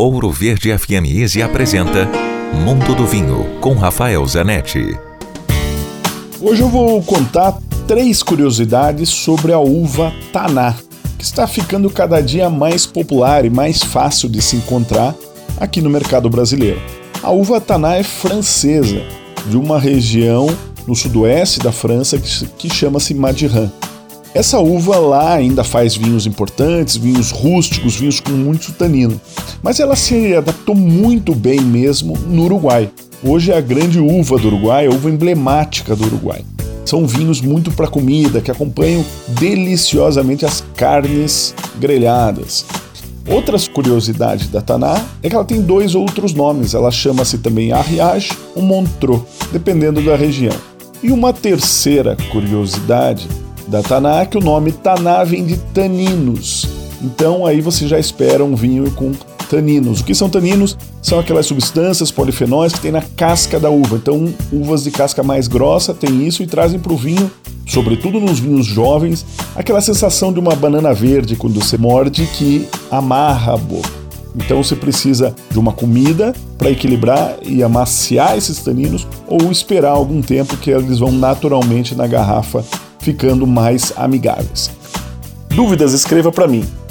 Ouro Verde FM Easy apresenta Mundo do Vinho com Rafael Zanetti. Hoje eu vou contar três curiosidades sobre a uva Taná, que está ficando cada dia mais popular e mais fácil de se encontrar aqui no mercado brasileiro. A uva Taná é francesa, de uma região no sudoeste da França que chama-se Madiran. Essa uva lá ainda faz vinhos importantes, vinhos rústicos, vinhos com muito tanino. Mas ela se adaptou muito bem mesmo no Uruguai. Hoje é a grande uva do Uruguai, a uva emblemática do Uruguai. São vinhos muito para comida, que acompanham deliciosamente as carnes grelhadas. Outras curiosidades da Taná é que ela tem dois outros nomes. Ela chama-se também Arriage ou Montreux, dependendo da região. E uma terceira curiosidade da Taná, que o nome Taná vem de taninos. Então aí você já espera um vinho com taninos. O que são taninos? São aquelas substâncias polifenóis que tem na casca da uva. Então, uvas de casca mais grossa têm isso e trazem para o vinho, sobretudo nos vinhos jovens, aquela sensação de uma banana verde quando você morde que amarra a boca. Então você precisa de uma comida para equilibrar e amaciar esses taninos ou esperar algum tempo que eles vão naturalmente na garrafa ficando mais amigáveis. Dúvidas, escreva para mim.